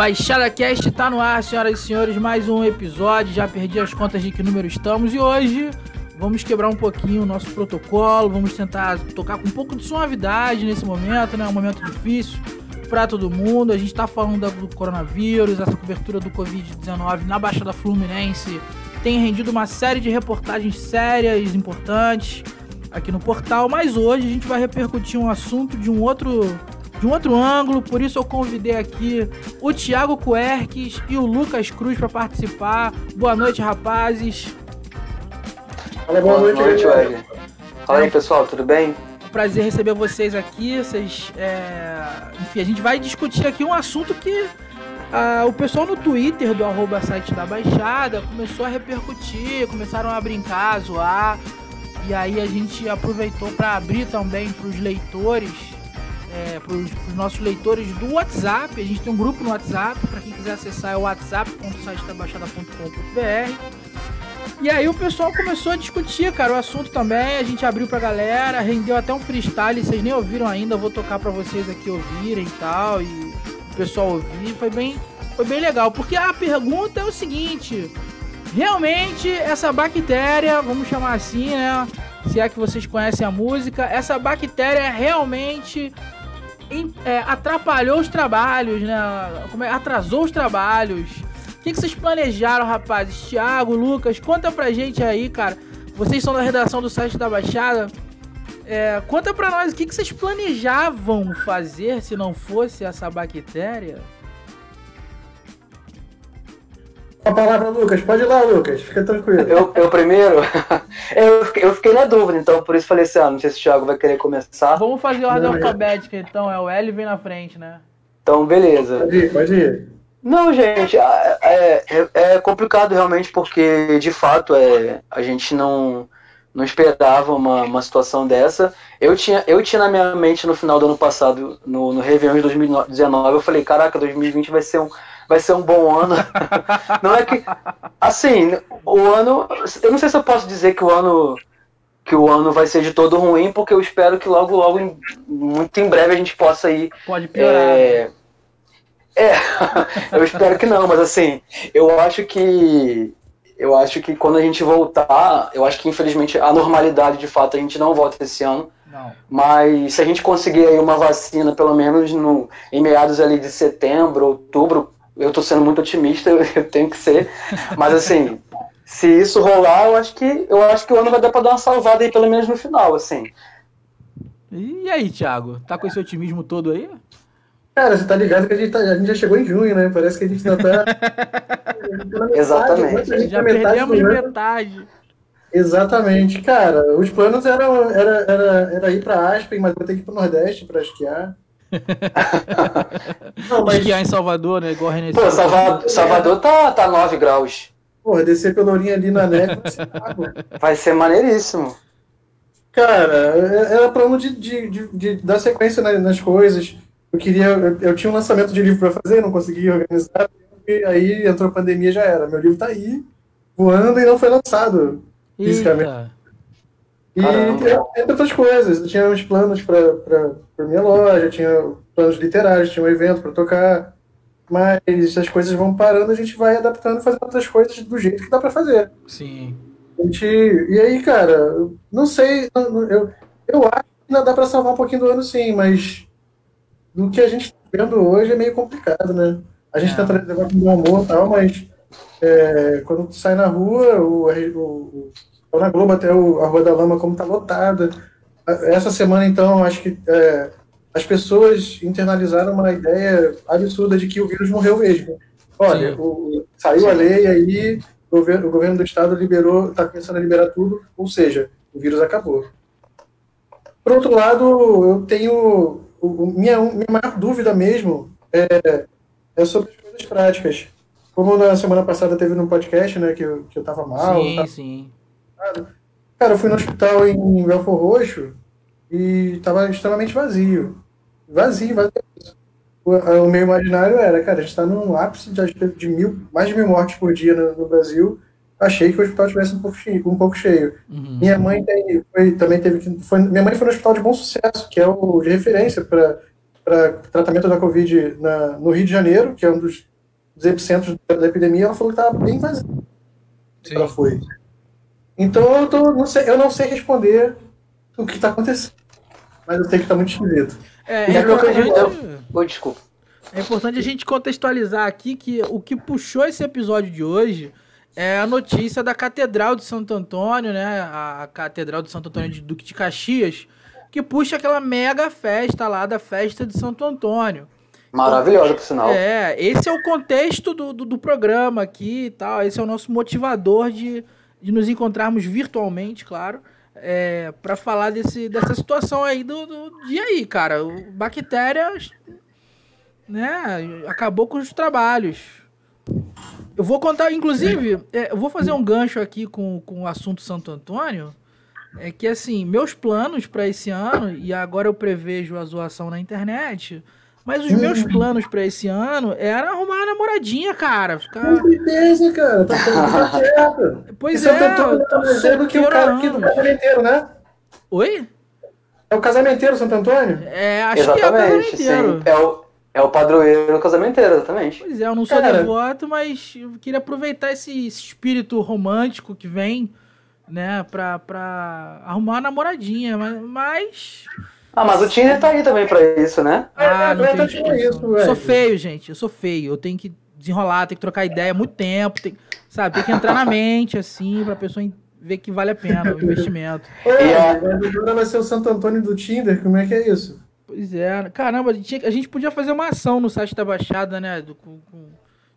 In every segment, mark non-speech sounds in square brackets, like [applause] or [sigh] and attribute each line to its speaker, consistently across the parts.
Speaker 1: Baixada Cast tá no ar, senhoras e senhores, mais um episódio. Já perdi as contas de que número estamos e hoje vamos quebrar um pouquinho o nosso protocolo, vamos tentar tocar com um pouco de suavidade nesse momento, né? Um momento difícil para todo mundo. A gente tá falando do coronavírus, essa cobertura do Covid-19 na Baixada Fluminense tem rendido uma série de reportagens sérias, importantes aqui no portal, mas hoje a gente vai repercutir um assunto de um outro de um outro ângulo, por isso eu convidei aqui o Thiago Querques e o Lucas Cruz para participar. Boa noite, rapazes.
Speaker 2: Fala, boa, boa noite, noite Wesley. Fala aí, pessoal, tudo bem?
Speaker 1: Prazer receber vocês aqui. Vocês, é... Enfim, a gente vai discutir aqui um assunto que ah, o pessoal no Twitter do arroba site da Baixada começou a repercutir, começaram a brincar, a zoar. E aí a gente aproveitou para abrir também para os leitores é, para os nossos leitores do WhatsApp. A gente tem um grupo no WhatsApp, para quem quiser acessar é o whatsapp.sitetabaixada.com.br. E aí o pessoal começou a discutir, cara, o assunto também, a gente abriu pra galera, rendeu até um freestyle, vocês nem ouviram ainda, vou tocar para vocês aqui ouvirem e tal, e o pessoal ouvir, foi bem, foi bem legal, porque a pergunta é o seguinte, realmente essa bactéria, vamos chamar assim, né, se é que vocês conhecem a música, essa bactéria realmente é, atrapalhou os trabalhos, né? Como é, atrasou os trabalhos. O que, que vocês planejaram, rapazes? Thiago, Lucas, conta pra gente aí, cara. Vocês são da redação do site da Baixada. É, conta pra nós o que, que vocês planejavam fazer se não fosse essa bactéria.
Speaker 3: A palavra, Lucas. Pode ir lá, Lucas. Fica tranquilo.
Speaker 2: Eu, eu primeiro? [laughs] eu, fiquei, eu fiquei na dúvida, então por isso falei assim: ah, não sei se o Thiago vai querer começar.
Speaker 1: Vamos fazer ordem alfabética, então. É o L vem na frente, né?
Speaker 2: Então, beleza.
Speaker 3: Pode ir, pode ir.
Speaker 2: Não, gente, é, é, é complicado realmente porque, de fato, é, a gente não, não esperava uma, uma situação dessa. Eu tinha, eu tinha na minha mente no final do ano passado, no, no Réveillon de 2019, eu falei, caraca, 2020 vai ser um, vai ser um bom ano. [laughs] não é que. Assim, o ano. Eu não sei se eu posso dizer que o ano. Que o ano vai ser de todo ruim, porque eu espero que logo, logo, muito em breve a gente possa ir.
Speaker 1: Pode piorar.
Speaker 2: É, é [laughs] eu espero que não, mas assim, eu acho que. Eu acho que quando a gente voltar, eu acho que infelizmente a normalidade de fato a gente não volta esse ano.
Speaker 1: Não.
Speaker 2: Mas se a gente conseguir aí uma vacina, pelo menos no, em meados ali de setembro, outubro, eu tô sendo muito otimista, [laughs] eu tenho que ser. Mas assim, se isso rolar, eu acho que eu acho que o ano vai dar para dar uma salvada aí, pelo menos no final, assim.
Speaker 1: E aí, Thiago? Tá com esse otimismo todo aí?
Speaker 3: Cara, você tá ligado que a gente, tá, a gente já chegou em junho, né? Parece que a gente ainda tá. [laughs]
Speaker 2: Exatamente.
Speaker 1: Gente já perdemos metade, metade.
Speaker 3: Exatamente. Cara, os planos eram era, era, era ir pra Aspen, mas vou ter que ir pro Nordeste pra esquiar.
Speaker 1: Não, mas... Esquiar em Salvador, né? Igual a
Speaker 2: Pô, Salvador, Salvador tá, tá 9 graus.
Speaker 3: Porra, descer pelo Ourinho ali na neve
Speaker 2: vai ser maneiríssimo.
Speaker 3: Cara, era plano de, de, de, de dar sequência nas coisas. Eu queria. Eu, eu, tinha um lançamento de livro para fazer, não consegui organizar. E aí entrou a pandemia já era. Meu livro tá aí, voando e não foi lançado
Speaker 1: Eita. fisicamente.
Speaker 3: E entre outras coisas, eu tinha uns planos para minha loja, tinha planos literários, tinha um evento para tocar, mas as coisas vão parando, a gente vai adaptando e fazendo outras coisas do jeito que dá para fazer.
Speaker 1: Sim.
Speaker 3: A gente, e aí, cara, não sei, eu, eu acho que ainda dá para salvar um pouquinho do ano sim, mas do que a gente está vendo hoje é meio complicado, né? A gente é. tenta levar com bom amor e tal, mas é, quando tu sai na rua, o, o, na Globo até o, a Rua da Lama como está lotada. Essa semana, então, acho que é, as pessoas internalizaram uma ideia absurda de que o vírus morreu mesmo. Olha, o, saiu a lei aí, o governo, o governo do estado liberou, está começando a liberar tudo, ou seja, o vírus acabou. Por outro lado, eu tenho o, minha, minha maior dúvida mesmo é, é sobre as coisas práticas. Como na semana passada teve no podcast, né, que eu, que eu tava mal.
Speaker 1: Sim,
Speaker 3: tava,
Speaker 1: sim.
Speaker 3: Cara, eu fui no hospital em Belfor Roxo e estava extremamente vazio. Vazio, vazio. O, o, meu imaginário era, cara, a gente está num ápice de, de, mil, mais de mil mortes por dia no, no, Brasil. Achei que o hospital estivesse um pouco cheio. Um pouco cheio. Uhum. Minha mãe tem, foi, também teve que. Foi, minha mãe foi no hospital de bom sucesso, que é o de referência para tratamento da Covid na, no Rio de Janeiro, que é um dos dos epicentros da epidemia, ela falou que estava bem vazia. Sim. Ela foi. Então eu, tô, não sei, eu não sei responder o que está acontecendo. Mas eu sei que está muito esquisito.
Speaker 1: É, é importante... Oh, desculpa. É importante a gente contextualizar aqui que o que puxou esse episódio de hoje é a notícia da Catedral de Santo Antônio, né? A Catedral de Santo Antônio de Duque de Caxias, que puxa aquela mega festa lá da festa de Santo Antônio.
Speaker 2: Maravilhosa, por sinal.
Speaker 1: É, esse é o contexto do, do, do programa aqui e tal. Esse é o nosso motivador de, de nos encontrarmos virtualmente, claro. É, para falar desse, dessa situação aí do, do dia aí, cara. O bactérias, né, acabou com os trabalhos. Eu vou contar, inclusive, é, eu vou fazer um gancho aqui com, com o assunto Santo Antônio. É que, assim, meus planos para esse ano, e agora eu prevejo a zoação na internet, mas os meus planos para esse ano era arrumar uma namoradinha, cara. Ficar...
Speaker 3: Com certeza, cara. Tá [laughs]
Speaker 1: certo. Pois é, Antônio,
Speaker 3: tô solteiro que o cara aqui do casamenteiro, né?
Speaker 1: Oi?
Speaker 3: É o casamenteiro Santo Antônio?
Speaker 1: É, acho Exatamente, que é o casamenteiro.
Speaker 2: Sim. É o, é o padroeiro casamenteiro, exatamente.
Speaker 1: Pois é, eu não sou Cara, devoto, mas eu queria aproveitar esse espírito romântico que vem, né, pra, pra arrumar uma namoradinha, mas, mas...
Speaker 2: Ah, mas o Tinder tá aí também pra isso, né?
Speaker 1: Ah, não tem tipo isso, velho. Sou feio, gente, eu sou feio. Eu tenho que desenrolar, tenho que trocar ideia muito tempo, tem, sabe? Tem que entrar na mente, assim, pra pessoa ver que vale a pena o investimento. [laughs]
Speaker 3: Ô, a... agora vai ser o Santo Antônio do Tinder, como é que é isso?
Speaker 1: Pois é. Caramba, a gente, a gente podia fazer uma ação no site da Baixada, né? Do, com, com,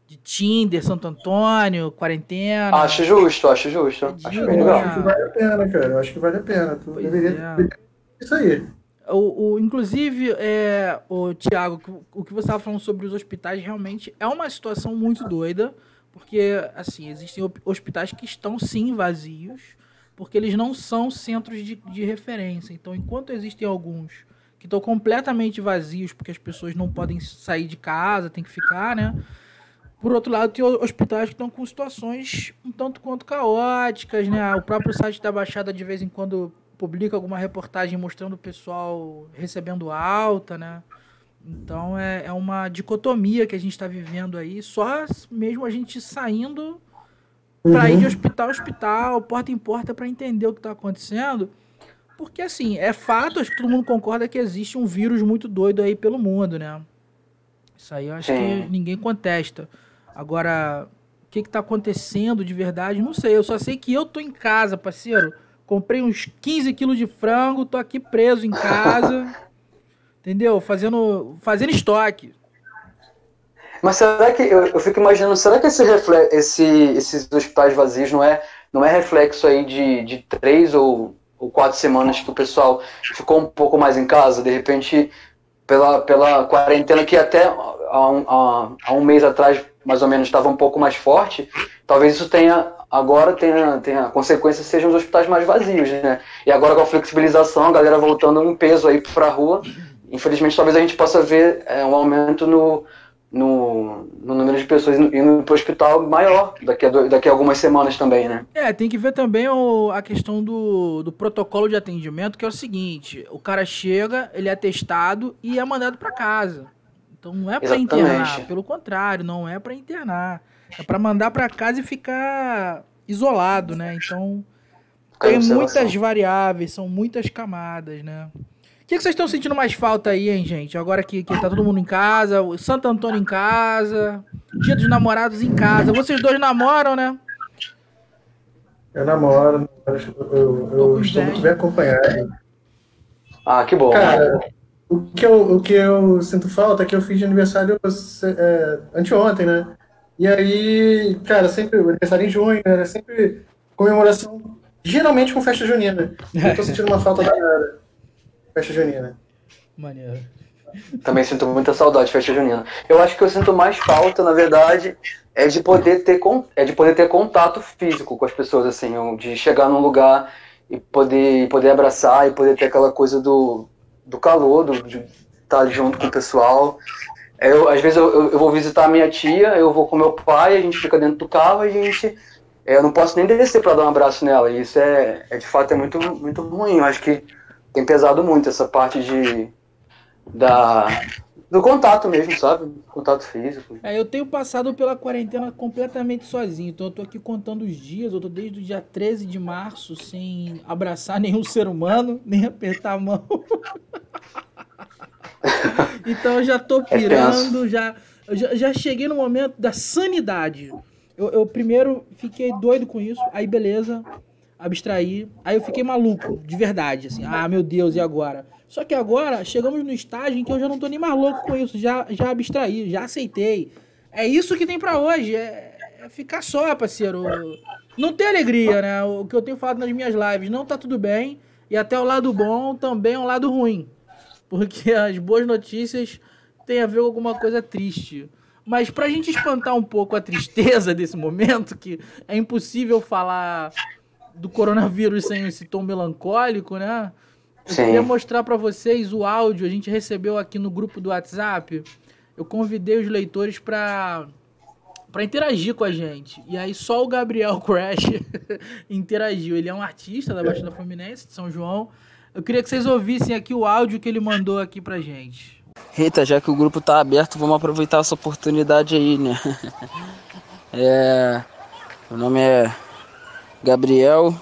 Speaker 1: de Tinder, Santo Antônio, quarentena.
Speaker 2: Acho justo, acho justo. É acho bem
Speaker 3: legal. Acho que vale a pena, cara. Eu acho que vale a pena. Tu deveria é. isso aí.
Speaker 1: O, o, inclusive, é, o Tiago, o que você estava falando sobre os hospitais realmente é uma situação muito doida, porque assim existem hospitais que estão sim vazios, porque eles não são centros de, de referência. Então, enquanto existem alguns que estão completamente vazios porque as pessoas não podem sair de casa, tem que ficar, né? Por outro lado, tem hospitais que estão com situações um tanto quanto caóticas, né? O próprio site da Baixada de vez em quando publica alguma reportagem mostrando o pessoal recebendo alta, né? Então é, é uma dicotomia que a gente está vivendo aí, só mesmo a gente saindo para ir de uhum. hospital a hospital, porta em porta para entender o que está acontecendo. Porque, assim, é fato, acho que todo mundo concorda que existe um vírus muito doido aí pelo mundo, né? Isso aí eu acho que ninguém contesta. Agora, o que, que tá acontecendo de verdade, não sei. Eu só sei que eu tô em casa, parceiro. Comprei uns 15 quilos de frango, tô aqui preso em casa. [laughs] entendeu? Fazendo, fazendo estoque.
Speaker 2: Mas será que, eu, eu fico imaginando, será que esse reflexo, esse, esses hospitais vazios não é, não é reflexo aí de, de três ou ou quatro semanas que o pessoal ficou um pouco mais em casa, de repente, pela, pela quarentena que até há um, há, há um mês atrás, mais ou menos, estava um pouco mais forte, talvez isso tenha agora tenha, tenha consequências sejam os hospitais mais vazios, né? E agora com a flexibilização, a galera voltando em peso aí para a rua, infelizmente talvez a gente possa ver é, um aumento no, no, no número de pessoas indo para o hospital maior daqui a, daqui a algumas semanas também, né?
Speaker 1: É, tem que ver também o, a questão do, do protocolo de atendimento, que é o seguinte: o cara chega, ele é testado e é mandado para casa. Então não é para internar, pelo contrário, não é para internar. É para mandar para casa e ficar isolado, né? Então tem muitas variáveis, são muitas camadas, né? O que, que vocês estão sentindo mais falta aí, hein, gente? Agora que, que tá todo mundo em casa, o Santo Antônio em casa, Dia dos Namorados em casa. Vocês dois namoram, né?
Speaker 3: Eu namoro, eu, eu, eu estou muito bem acompanhado.
Speaker 2: Ah, que bom.
Speaker 3: Cara, o que eu, o que eu sinto falta é que eu fiz de aniversário é, anteontem, né? E aí, cara, sempre, o aniversário em junho, era sempre comemoração, geralmente com festa junina. Eu tô sentindo uma falta da cara festa junina.
Speaker 1: Maneiro.
Speaker 2: Também sinto muita saudade de festa junina. Eu acho que eu sinto mais falta, na verdade, é de poder ter, é de poder ter contato físico com as pessoas, assim, de chegar num lugar e poder, poder abraçar e poder ter aquela coisa do, do calor, do, de estar junto com o pessoal. Eu, às vezes eu, eu, vou visitar a minha tia, eu vou com meu pai, a gente fica dentro do carro a gente. Eu não posso nem descer para dar um abraço nela. E isso é, é de fato é muito, muito ruim. Eu acho que tem pesado muito essa parte de da, do contato mesmo, sabe? Contato físico.
Speaker 1: É, eu tenho passado pela quarentena completamente sozinho. Então eu tô aqui contando os dias. Eu tô desde o dia 13 de março sem abraçar [laughs] nenhum ser humano, nem apertar a mão. [laughs] então eu já tô
Speaker 2: É
Speaker 1: pirando, já, eu já, já cheguei no momento da sanidade. Eu, eu primeiro fiquei doido com isso, aí beleza, abstraí. Aí eu fiquei maluco, de verdade, assim. Ah, meu Deus, e agora? Só que agora chegamos no estágio em que eu já não tô nem mais louco com isso, já, já abstraí, já aceitei. É isso que tem pra hoje, é, é ficar só, parceiro. Não tem alegria, né? O que eu tenho falado nas minhas lives, não tá tudo bem. E até o lado bom também é um lado ruim. Porque as boas notícias têm a ver com alguma coisa triste. Mas pra gente espantar um pouco a tristeza [laughs] desse momento, que é impossível falar do coronavírus sem esse tom melancólico, né? Eu
Speaker 2: Sim.
Speaker 1: queria mostrar pra vocês o áudio, a gente recebeu aqui no grupo do WhatsApp. Eu convidei os leitores pra para interagir com a gente. E aí só o Gabriel [laughs] Crash [laughs] interagiu. Ele é um artista da Baixada Fluminense, de São João. Eu queria que vocês ouvissem aqui o áudio que ele mandou aqui pra gente.
Speaker 4: Rita, já que o grupo tá aberto, vamos aproveitar essa oportunidade aí, né? [laughs] É, meu nome é Gabriel,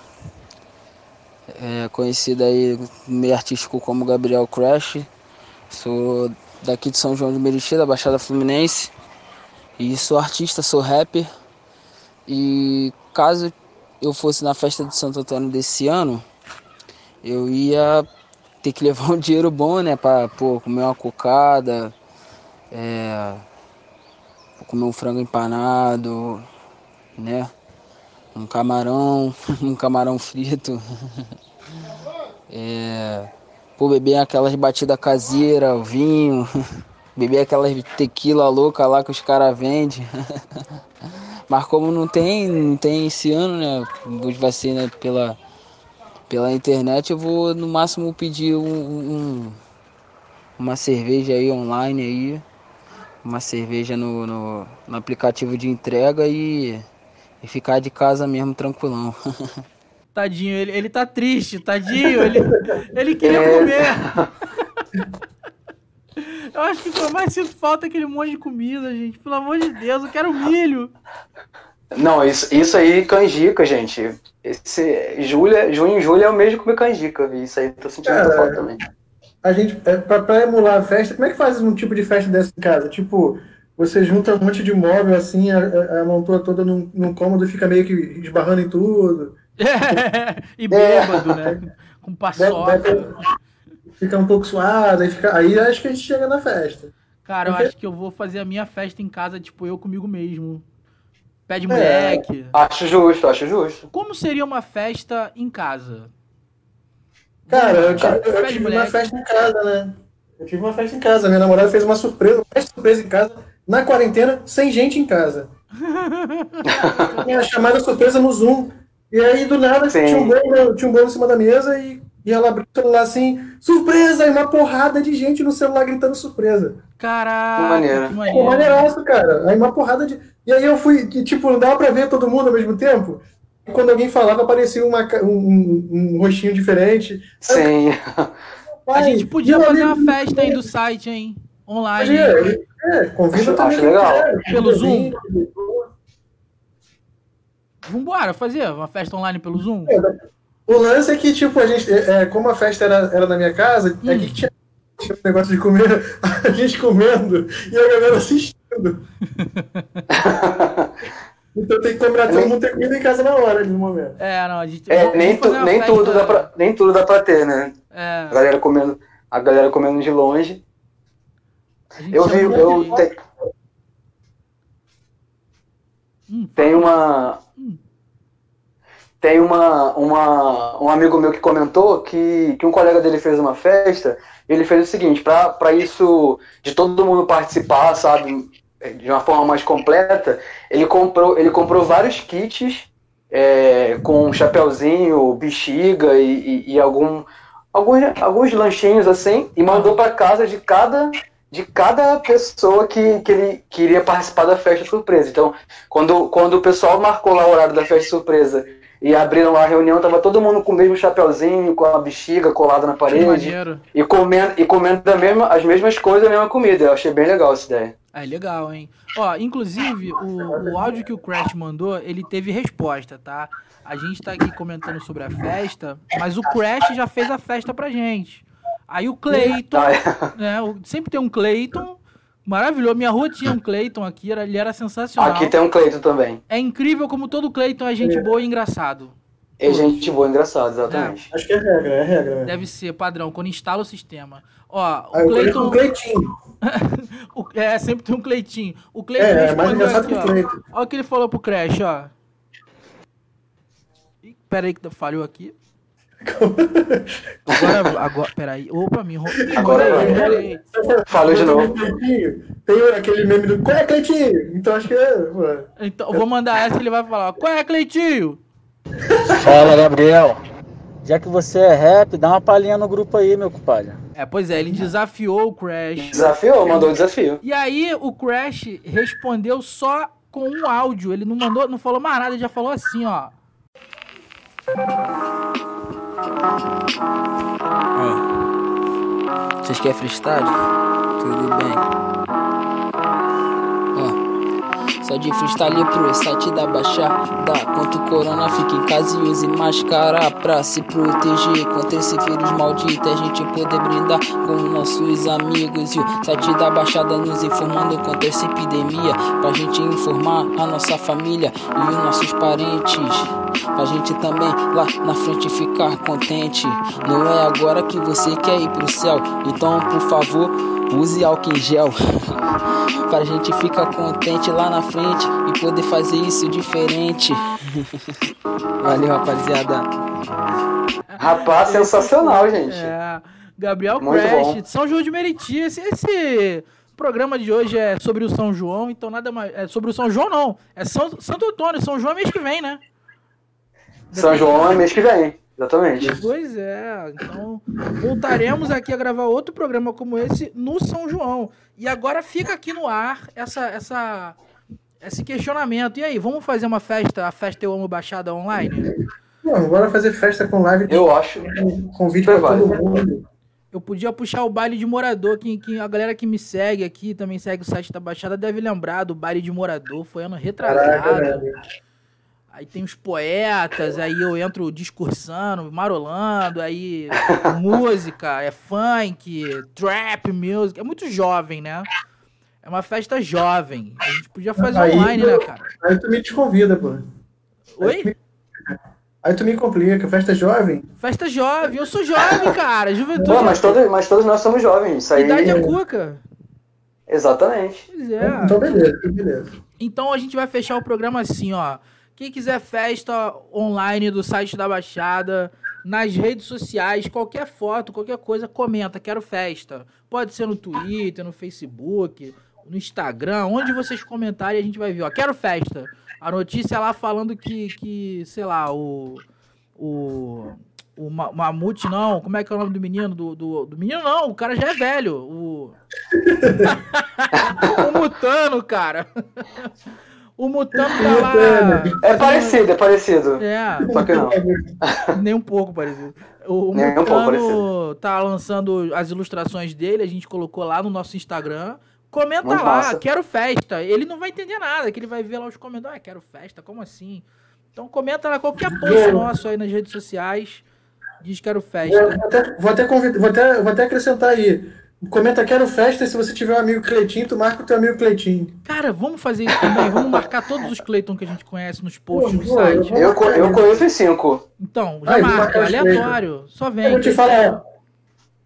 Speaker 4: é, conhecido aí meio artístico como Gabriel Crash. Sou daqui de São João de Meriti, da Baixada Fluminense. E sou artista, sou rapper. E caso eu fosse na festa de Santo Antônio desse ano, eu ia ter que [laughs] levar um dinheiro bom, né? Pra pô, comer uma cocada, é, comer um frango empanado, né? Um camarão, [laughs] um camarão frito. [laughs] É, pô, beber aquelas batidas caseiras, o vinho, beber aquelas tequila louca lá que os caras vendem. Mas como não tem, não tem esse ano, né? Ser né, pela, pela internet, eu vou no máximo pedir um, um- uma cerveja aí online aí. Uma cerveja no, no, no aplicativo de entrega e, e ficar de casa mesmo tranquilão. [laughs]
Speaker 1: Tadinho, ele, ele tá triste, tadinho. Ele, ele queria
Speaker 2: É.
Speaker 1: comer. [laughs] Eu acho que o que eu mais sinto falta é aquele monte de comida, gente. Pelo amor de Deus, eu quero milho.
Speaker 2: Não, isso, isso aí, canjica, gente. Esse, julho, junho e julho é o mês de comer canjica. e Isso aí eu tô sentindo muita
Speaker 3: Cara,
Speaker 2: falta também.
Speaker 3: A gente, é, pra, pra emular a festa, como é que faz um tipo de festa dessa em casa? Tipo, você junta um monte de móvel assim, a, a, amontoa toda num, num cômodo e fica meio que esbarrando em tudo. [laughs]
Speaker 1: e bêbado, né? [laughs] Com paçoca.
Speaker 3: Fica um pouco suado, aí, fica, aí acho que a gente chega na festa.
Speaker 1: Cara, eu
Speaker 3: Porque-
Speaker 1: acho que eu vou fazer a minha festa em casa, tipo, eu comigo mesmo. Pé de
Speaker 3: É.
Speaker 1: moleque.
Speaker 2: Acho justo, acho justo.
Speaker 1: Como seria uma festa em casa?
Speaker 3: Cara, eu tive, eu tive uma festa em casa, né? Eu tive uma festa em casa. Minha namorada fez uma surpresa, uma festa surpresa em casa, na quarentena, sem gente em casa. [laughs] Tinha chamada surpresa no Zoom. E aí, do nada,
Speaker 2: Sim.
Speaker 3: tinha um, bolo, tinha um bolo em cima da mesa e, e ela abriu o celular assim, surpresa! E uma porrada de gente no celular gritando surpresa.
Speaker 1: Caraca,
Speaker 2: Que maneiro.
Speaker 1: que
Speaker 3: Pô,
Speaker 1: maneiro.
Speaker 3: maneiraço, cara. Aí uma porrada de. E aí eu fui, que, tipo, não dava pra ver todo mundo ao mesmo tempo. E quando alguém falava, aparecia uma, um, um, rostinho diferente.
Speaker 2: Sim.
Speaker 1: A gente podia fazer uma festa aí do site, hein? Online.
Speaker 3: Podia, é, convida
Speaker 2: Acho-
Speaker 3: também.
Speaker 2: acho legal.
Speaker 3: é,
Speaker 1: Pelo Zoom?
Speaker 3: Zoom.
Speaker 1: Vambora fazer uma festa online pelo Zoom?
Speaker 3: O lance é que, tipo, a gente, é, é, como a festa era, era na minha casa, é
Speaker 1: Hum.
Speaker 3: que tinha, tinha um negócio de comer, [laughs] a gente comendo e a galera assistindo. [laughs] Então tem que combinar todo mundo ter comida em casa na hora, ali no momento.
Speaker 1: É, não, a gente.
Speaker 2: É, nem, tu- nem,
Speaker 1: festa-
Speaker 2: tudo dá pra, nem tudo dá pra ter, né?
Speaker 1: É,
Speaker 2: A galera comendo, a galera comendo de longe. Eu vi, eu
Speaker 1: de-
Speaker 2: te-
Speaker 1: Hum,
Speaker 2: tem uma. Tem uma, uma um amigo meu que comentou que, que um colega dele fez uma festa ele fez o seguinte pra isso de todo mundo participar sabe de uma forma mais completa ele comprou ele comprou vários kits é, com chapeuzinho bexiga e, e, e algum alguns alguns lanchinhos assim e mandou pra casa de cada de cada pessoa que, que ele queria participar da festa surpresa. Então quando, quando o pessoal marcou lá o horário da festa surpresa e abriram lá a reunião, tava todo mundo com o mesmo chapeuzinho, com a bexiga colada na
Speaker 1: Que
Speaker 2: parede.
Speaker 1: maneiro.
Speaker 2: E comendo, e comendo mesma, as mesmas coisas, a mesma comida. Eu achei bem legal essa ideia.
Speaker 1: É legal, hein? Ó, inclusive, o, o áudio que o Crash mandou, ele teve resposta, tá? A gente tá aqui comentando sobre a festa, mas o Crash já fez a festa pra gente. Aí o Cleiton,
Speaker 2: é.
Speaker 1: né? Sempre tem um Cleiton. Maravilhoso. Minha rua tinha um Cleiton aqui, era, ele era sensacional.
Speaker 2: Aqui tem um Cleito também.
Speaker 1: É incrível como todo Cleiton é gente boa e engraçado.
Speaker 2: É gente boa, engraçado, exatamente.
Speaker 3: Acho que é regra, é regra. Né?
Speaker 1: Deve ser padrão, quando instala o sistema. Ó, o
Speaker 3: conheço
Speaker 1: Cleiton.
Speaker 3: o Cleitinho. [laughs]
Speaker 1: o- é, sempre tem um Cleitinho. O Cleiton
Speaker 3: É, é mais engraçado
Speaker 1: aqui,
Speaker 3: que o
Speaker 1: ó.
Speaker 3: Cleiton.
Speaker 1: Olha o que ele falou pro Crash, ó. Ih, Pera aí que falhou aqui. Agora, agora, pera aí. Opa, me enrolei.
Speaker 2: Agora
Speaker 1: enrolei.
Speaker 2: Falou de novo.
Speaker 3: Tem aquele meme do Qual é, Cleitinho? Então acho que é. pô.
Speaker 1: Então, eu vou mandar essa e ele vai falar. Qual é, Cleitinho?
Speaker 5: Fala, Gabriel. Já que você é rap, dá uma palhinha no grupo aí, meu compadre.
Speaker 1: É, pois é, ele desafiou o Crash.
Speaker 2: Desafiou, mandou o desafio.
Speaker 1: E aí o Crash respondeu só com um áudio. Ele não mandou, não falou mais nada, ele já falou assim, ó.
Speaker 4: Vocês querem freestyle? Tudo bem. Só de freestyle pro site da Baixada. Quanto o corona fica em casa e use máscara pra se proteger contra esse vírus maldito. A gente poder brindar com nossos amigos. E o site da Baixada nos informando contra essa epidemia. Pra gente informar a nossa família e os nossos parentes. Pra gente também lá na frente ficar contente. Não é agora que você quer ir pro céu. Então, por favor, use álcool em gel. [laughs] pra gente ficar contente lá na frente e poder fazer isso diferente. [laughs] Valeu, rapaziada.
Speaker 2: Rapaz, sensacional, gente.
Speaker 1: É, Gabriel
Speaker 2: Muito
Speaker 1: Crash,
Speaker 2: bom.
Speaker 1: de São João de Meriti. Esse, esse programa de hoje é sobre o São João, então nada mais. É sobre o São João, não. É São, Santo Antônio. São João é mês que vem, né?
Speaker 2: São João é mês que vem. Exatamente.
Speaker 1: Pois é, então voltaremos aqui a gravar outro programa como esse no São João. E agora fica aqui no ar essa, essa, esse questionamento. E aí, vamos fazer uma festa, a festa Eu Amo Baixada online?
Speaker 3: Não, bora fazer festa com live.
Speaker 2: Eu acho.
Speaker 3: Convite pra
Speaker 2: Vai,
Speaker 3: todo mundo.
Speaker 1: Eu podia puxar o baile de morador, que, que a galera que me segue aqui, também segue o site da Baixada, deve lembrar do baile de morador, foi ano
Speaker 3: Caraca,
Speaker 1: retrasado.
Speaker 3: velho.
Speaker 1: Aí tem os poetas, aí eu entro discursando, marolando, aí [laughs] música, é funk, trap music, é muito jovem, né? É uma festa jovem. A gente podia fazer
Speaker 3: Aí
Speaker 1: online,
Speaker 3: eu-
Speaker 1: né, cara?
Speaker 3: Aí tu me desconvida, pô.
Speaker 1: Oi?
Speaker 3: Aí tu me complica. Festa jovem?
Speaker 1: Festa jovem, eu sou jovem, cara. Juventude.
Speaker 2: Pô, mas todos, mas todos nós somos jovens. Isso aí.
Speaker 1: Idade é cuca.
Speaker 2: Exatamente.
Speaker 1: Pois é.
Speaker 3: Então beleza, beleza.
Speaker 1: Então a gente vai fechar o programa assim, ó. Quem quiser festa online do site da Baixada, nas redes sociais, qualquer foto, qualquer coisa, comenta, quero festa. Pode ser no Twitter, no Facebook, no Instagram, onde vocês comentarem a gente vai ver, ó. Quero festa. A notícia lá falando que, que sei lá, o. O. O Ma- Mamute, não. Como é que é o nome do menino? Do, do, do menino, não. O cara já é velho. O. [laughs] o Mutano, cara. [laughs] O Mutano tá lá.
Speaker 2: É parecido, é parecido.
Speaker 1: É,
Speaker 2: Só que não. [laughs]
Speaker 1: nem um pouco parecido. O, o
Speaker 2: Nem um pouco
Speaker 1: Mutano
Speaker 2: parecido.
Speaker 1: tá lançando as ilustrações dele, a gente colocou lá no nosso Instagram. Comenta
Speaker 2: Muito
Speaker 1: lá,
Speaker 2: massa.
Speaker 1: quero festa. Ele não vai entender nada, que ele vai ver lá os comentários. Ah, quero festa, como assim? Então comenta lá qualquer post nosso aí nas redes sociais. Diz quero festa.
Speaker 3: vou até, vou até, convid- vou até, vou até acrescentar aí. Comenta quero festa e se você tiver um amigo Cleitinho, tu marca o teu amigo Cleitinho.
Speaker 1: Cara, vamos fazer isso também. Vamos marcar todos os Cleiton que a gente conhece nos posts do
Speaker 3: Pô,
Speaker 1: site.
Speaker 2: Eu, eu conheço os cinco.
Speaker 1: Então, já
Speaker 3: Ai,
Speaker 1: marca, aleatório. Só vem.
Speaker 3: Eu vou te falar,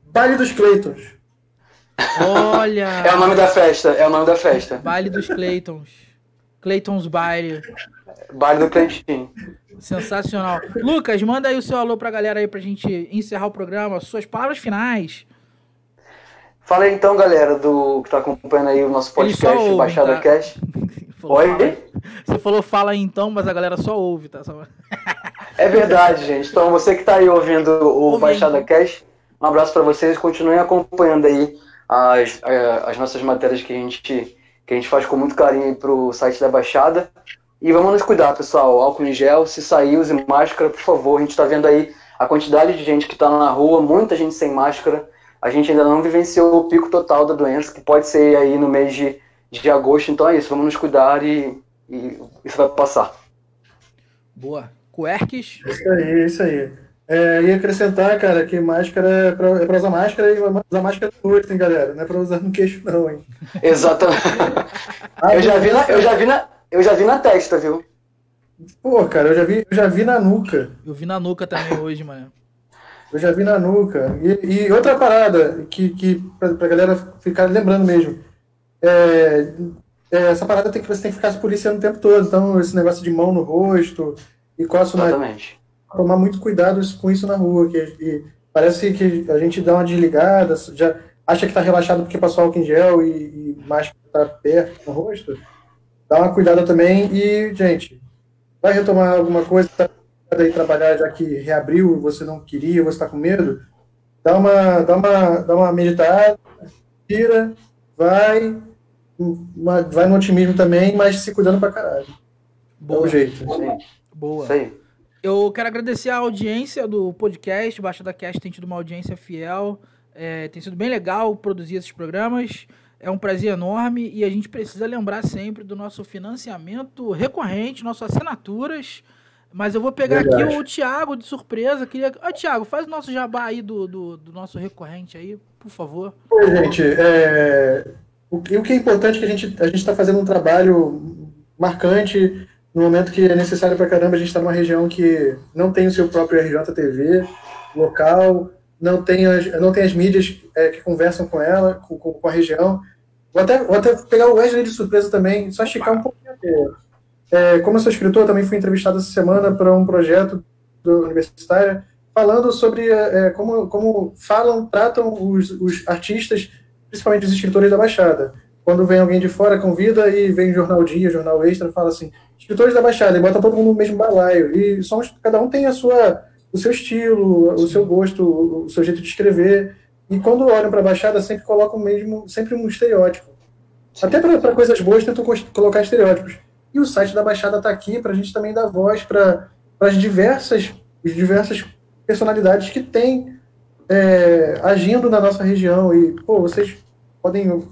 Speaker 3: baile dos Cleitons.
Speaker 1: Olha.
Speaker 2: É o nome da festa. É o nome da festa.
Speaker 1: Baile dos Cleitons. Cleitons Baile.
Speaker 2: Baile do Cleitinho.
Speaker 1: Sensacional. Lucas, manda aí o seu alô pra galera aí pra gente encerrar o programa. Suas palavras finais.
Speaker 2: Fala aí então, galera, do que tá acompanhando aí o nosso podcast,
Speaker 1: ouve,
Speaker 2: Baixada
Speaker 1: tá?
Speaker 2: Cast. [laughs]
Speaker 1: Falou,
Speaker 2: Oi?
Speaker 1: Você falou fala aí então, mas a galera só ouve, tá? Só- [laughs]
Speaker 2: É verdade, gente. Então, você que tá aí ouvindo o
Speaker 1: Ouvindo.
Speaker 2: Baixada Cast, um abraço pra vocês. Continuem acompanhando aí as, eh, as nossas matérias que a gente que a gente faz com muito carinho aí pro site da Baixada. E vamos nos cuidar, pessoal. Álcool em gel, se sair, use máscara, por favor. A gente está vendo aí a quantidade de gente que está na rua, muita gente sem máscara. A gente ainda não vivenciou o pico total da doença, que pode ser aí no mês de, de agosto. Então é isso, vamos nos cuidar e, e isso vai passar.
Speaker 1: Boa. Querques.
Speaker 3: Isso aí, isso aí. É, ia acrescentar, cara, que máscara é pra, é pra usar máscara e usar máscara no rosto, hein, galera? Não é pra usar no queixo, não, hein? [laughs]
Speaker 2: Exatamente. eu, já vi na, eu, já vi na, eu já vi na testa, viu?
Speaker 3: Pô, cara, eu já vi, eu já vi na nuca.
Speaker 1: Eu vi na nuca também hoje, mano.
Speaker 3: Eu já vi na nuca. E, e outra parada que, que pra, pra galera ficar lembrando mesmo. É, é, essa parada tem que você tem que ficar se policiando o tempo todo. Então, esse negócio de mão no rosto e coço na.
Speaker 2: Exatamente.
Speaker 3: Tomar muito cuidado com isso na rua. Que, e parece que a gente dá uma desligada, já acha que tá relaxado porque passou álcool em gel e, e máscara tá perto no rosto. Dá uma cuidada também e, gente, vai retomar alguma coisa, tá aí trabalhar já que reabriu, você não queria, você está com medo, dá uma, dá uma, dá uma meditada, tira, vai, uma, vai no otimismo também, mas se cuidando pra caralho. Boa. O jeito.
Speaker 2: Sim.
Speaker 1: Boa.
Speaker 2: Aí.
Speaker 1: Eu quero agradecer a audiência do podcast. Baixada Cast tem tido uma audiência fiel. É, tem sido bem legal produzir esses programas. É um prazer enorme e a gente precisa lembrar sempre do nosso financiamento recorrente, nossas assinaturas. Mas eu vou pegar Verdade. aqui o Thiago de surpresa. Queria. Ô, Thiago, faz o nosso jabá aí do, do, do nosso recorrente aí, por favor.
Speaker 3: Oi, gente. É... O, que, é importante é que a gente a está fazendo um trabalho marcante no momento que é necessário para caramba. A gente está numa região que não tem o seu próprio RJTV local, não tem as, não tem as mídias é, que conversam com ela, com, com, a região. Vou até, vou até pegar o Wesley de surpresa também, só esticar um pouquinho. É, como eu sou escritor, também fui entrevistado essa semana para um projeto do universitário falando sobre é, como, como falam, tratam os, os artistas, principalmente os escritores da Baixada. Quando vem alguém de fora, convida e vem Jornal Dia, Jornal Extra, fala assim, escritores da Baixada, e bota todo mundo no mesmo balaio. E somos, cada um tem a sua, o seu estilo, o seu gosto, o seu jeito de escrever. E quando olham para a Baixada, sempre colocam mesmo, sempre um estereótipo. Até para coisas boas, tentam colocar estereótipos. E o site da Baixada está aqui para a gente também dar voz para as diversas, diversas personalidades que têm é, agindo na nossa região. E, pô, vocês podem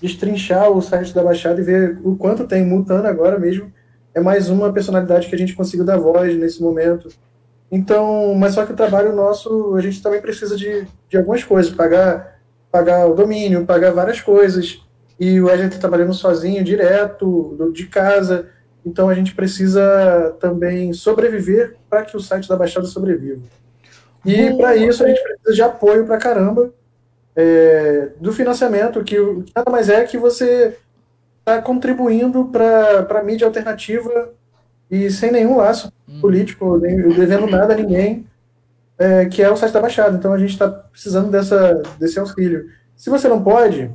Speaker 3: destrinchar o site da Baixada e ver o quanto tem. Mutando agora mesmo é mais uma personalidade que a gente conseguiu dar voz nesse momento. Então, mas só que o trabalho nosso, a gente também precisa de, de algumas coisas, pagar, pagar o domínio, pagar várias coisas e o Wesley está trabalhando sozinho, direto, de casa. Então a gente precisa também sobreviver para que o site da Baixada sobreviva. E para isso a gente precisa de apoio para caramba é, do financiamento, que nada mais é que você está contribuindo para a mídia alternativa e sem nenhum laço hum. político, nem devendo nada a ninguém, é, que é o site da Baixada. Então a gente está precisando dessa, desse auxílio. Se você não pode,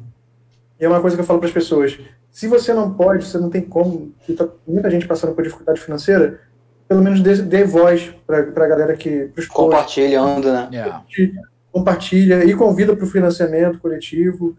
Speaker 3: e é uma coisa que eu falo para as pessoas: se você não pode, você não tem como, que tá muita gente passando por dificuldade financeira, pelo menos dê, dê voz para a galera que.
Speaker 2: Compartilhando, né?
Speaker 3: Yeah. Compartilha e convida para o financiamento coletivo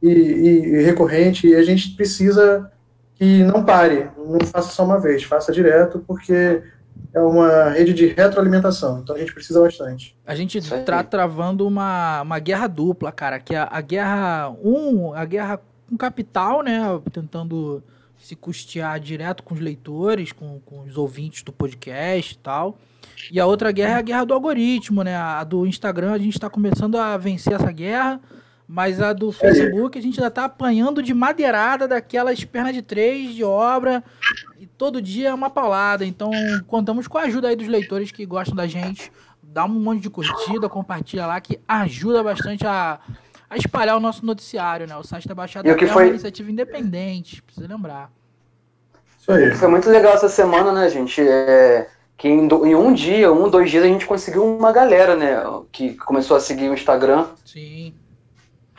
Speaker 3: e, e, e recorrente. E a gente precisa que não pare, não faça só uma vez, faça direto, porque é uma rede de retroalimentação, então a gente precisa bastante.
Speaker 1: A gente está travando uma, uma guerra dupla, cara, que é a guerra um, a guerra com capital, né, tentando se custear direto com os leitores, com, com os ouvintes do podcast e tal. E a outra guerra é a guerra do algoritmo, né? A do Instagram a gente está começando a vencer essa guerra, mas a do Facebook a gente ainda está apanhando de madeirada daquelas pernas de três de obra e todo dia é uma paulada. Então, contamos com a ajuda aí dos leitores que gostam da gente. Dá um monte de curtida, compartilha lá, que ajuda bastante a, a espalhar o nosso noticiário, né? O site da Baixada
Speaker 2: é
Speaker 1: foi... uma iniciativa independente, precisa lembrar.
Speaker 2: Isso aí. Foi muito legal essa semana, né, gente? É, que em, do, em, um dia, um, dois dias, a gente conseguiu uma galera, né? Que começou a seguir o Instagram.
Speaker 1: Sim.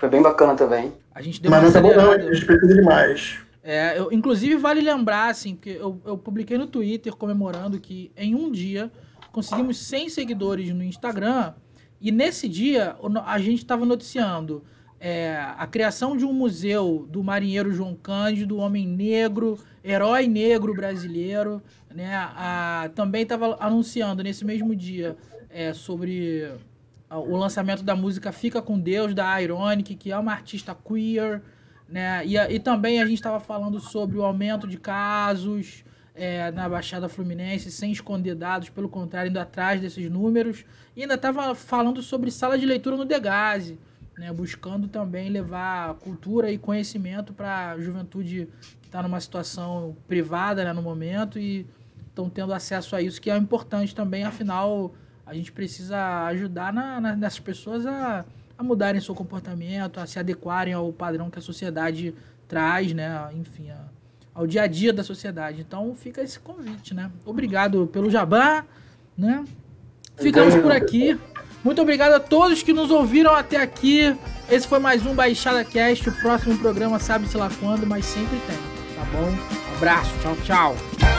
Speaker 2: Foi bem bacana também.
Speaker 1: A gente deu Mas não
Speaker 3: acabou não, a gente precisa de mais.
Speaker 1: É, eu, inclusive, vale lembrar, assim, porque eu, eu publiquei no Twitter comemorando que em um dia conseguimos 100 seguidores no Instagram e nesse dia a gente estava noticiando é, a criação de um museu do marinheiro João Cândido, homem negro, herói negro brasileiro, né? A, também estava anunciando nesse mesmo dia é, sobre o lançamento da música Fica com Deus, da Ironic, que é uma artista queer, né? E, e também a gente estava falando sobre o aumento de casos é, na Baixada Fluminense, sem esconder dados, pelo contrário, indo atrás desses números. E ainda estava falando sobre sala de leitura no Degase, né? buscando também levar cultura e conhecimento para a juventude que está numa situação privada né, no momento e estão tendo acesso a isso, que é importante também, afinal, a gente precisa ajudar na, na, nessas pessoas a, a mudarem seu comportamento, a se adequarem ao padrão que a sociedade traz, né? Enfim, a, ao dia a dia da sociedade. Então fica esse convite, né? Obrigado pelo jabá, né? Ficamos por aqui. Muito obrigado a todos que nos ouviram até aqui. Esse foi mais um Baixada Cast. O próximo programa sabe-se lá quando, mas sempre tem. Tá bom? Um abraço. Tchau, tchau.